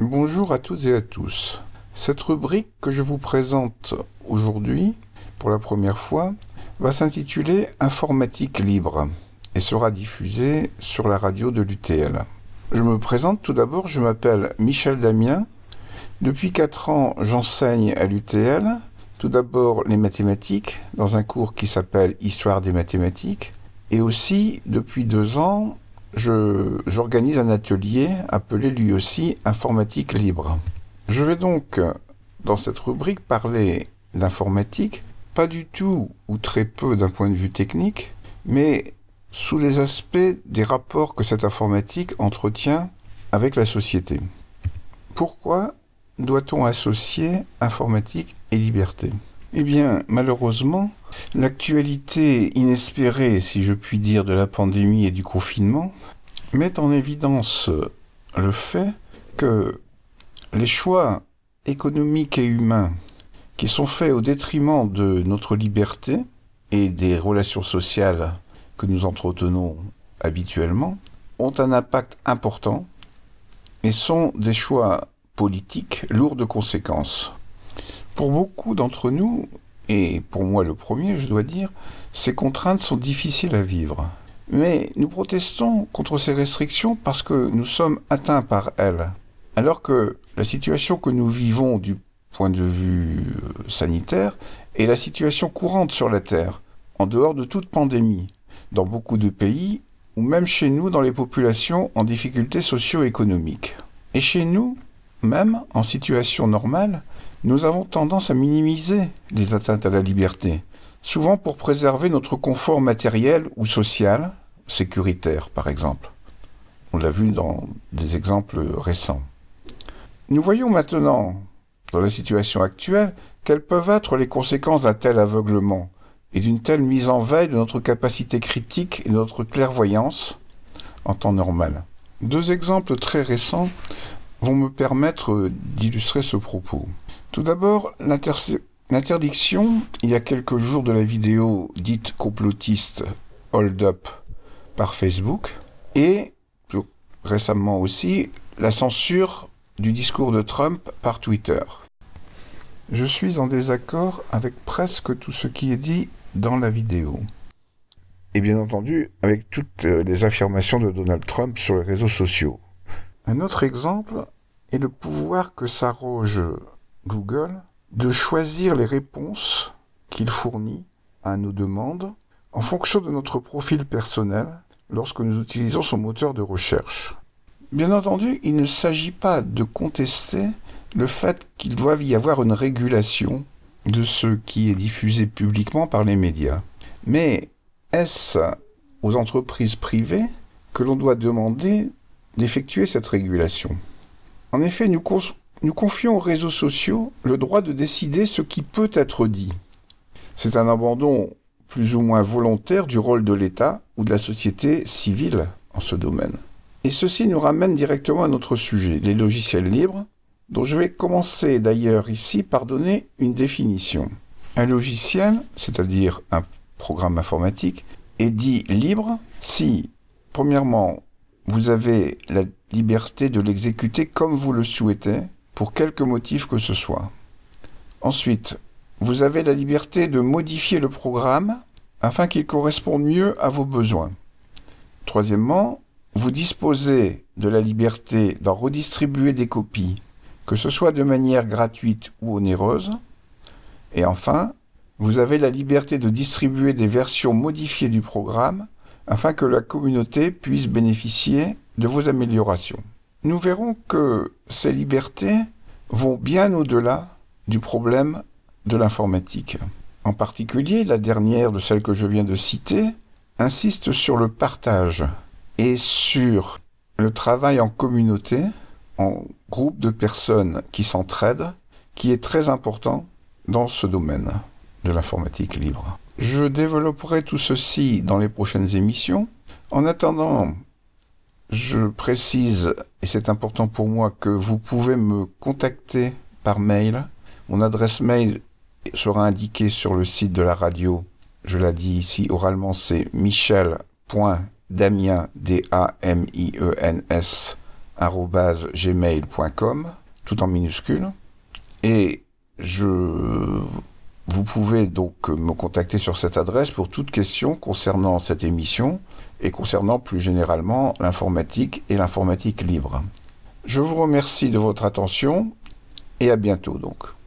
Bonjour à toutes et à tous. Cette rubrique que je vous présente aujourd'hui, pour la première fois, va s'intituler Informatique libre et sera diffusée sur la radio de l'UTL. Je me présente tout d'abord, je m'appelle Michel Damien. Depuis 4 ans, j'enseigne à l'UTL, tout d'abord les mathématiques, dans un cours qui s'appelle Histoire des mathématiques, et aussi, depuis deux ans, j'organise un atelier appelé lui aussi Informatique libre. Je vais donc, dans cette rubrique, parler d'informatique, pas du tout ou très peu d'un point de vue technique, mais sous les aspects des rapports que cette informatique entretient avec la société. Pourquoi doit-on associer informatique et liberté? Eh bien, malheureusement, l'actualité inespérée, si je puis dire, de la pandémie et du confinement met en évidence le fait que les choix économiques et humains qui sont faits au détriment de notre liberté et des relations sociales que nous entretenons habituellement ont un impact important et sont des choix politiques lourds de conséquences. Pour beaucoup d'entre nous, et pour moi le premier, je dois dire, ces contraintes sont difficiles à vivre. Mais nous protestons contre ces restrictions parce que nous sommes atteints par elles. Alors que la situation que nous vivons du point de vue euh, sanitaire est la situation courante sur la Terre, en dehors de toute pandémie dans beaucoup de pays, ou même chez nous dans les populations en difficulté socio-économique. Et chez nous, même en situation normale, nous avons tendance à minimiser les atteintes à la liberté, souvent pour préserver notre confort matériel ou social, sécuritaire par exemple. On l'a vu dans des exemples récents. Nous voyons maintenant, dans la situation actuelle, quelles peuvent être les conséquences d'un tel aveuglement, et d'une telle mise en veille de notre capacité critique et de notre clairvoyance en temps normal. Deux exemples très récents vont me permettre d'illustrer ce propos. Tout d'abord, l'interdiction, il y a quelques jours, de la vidéo dite complotiste Hold Up par Facebook, et plus récemment aussi, la censure du discours de Trump par Twitter. Je suis en désaccord avec presque tout ce qui est dit dans la vidéo. Et bien entendu, avec toutes euh, les affirmations de Donald Trump sur les réseaux sociaux. Un autre exemple est le pouvoir que s'arroge Google de choisir les réponses qu'il fournit à nos demandes en fonction de notre profil personnel lorsque nous utilisons son moteur de recherche. Bien entendu, il ne s'agit pas de contester le fait qu'il doive y avoir une régulation de ce qui est diffusé publiquement par les médias. Mais est-ce aux entreprises privées que l'on doit demander d'effectuer cette régulation? En effet, nous, nous confions aux réseaux sociaux le droit de décider ce qui peut être dit. C'est un abandon plus ou moins volontaire du rôle de l'État ou de la société civile en ce domaine. Et ceci nous ramène directement à notre sujet, les logiciels libres, dont je vais commencer d'ailleurs ici par donner une définition. Un logiciel, c'est-à-dire un programme informatique, est dit libre si, premièrement, vous avez la liberté de l'exécuter comme vous le souhaitez, pour quelque motif que ce soit. Ensuite, vous avez la liberté de modifier le programme afin qu'il corresponde mieux à vos besoins. Troisièmement, vous disposez de la liberté d'en redistribuer des copies que ce soit de manière gratuite ou onéreuse. Et enfin, vous avez la liberté de distribuer des versions modifiées du programme afin que la communauté puisse bénéficier de vos améliorations. Nous verrons que ces libertés vont bien au-delà du problème de l'informatique. En particulier, la dernière de celles que je viens de citer insiste sur le partage et sur le travail en communauté en groupe de personnes qui s'entraident, qui est très important dans ce domaine de l'informatique libre. Je développerai tout ceci dans les prochaines émissions. En attendant, je précise, et c'est important pour moi, que vous pouvez me contacter par mail. Mon adresse mail sera indiquée sur le site de la radio. Je la dis ici oralement, c'est michel.damien, D-A-M-I-E-N-S, gmail.com, tout en minuscule. Et je, vous pouvez donc me contacter sur cette adresse pour toute question concernant cette émission et concernant plus généralement l'informatique et l'informatique libre. Je vous remercie de votre attention et à bientôt donc.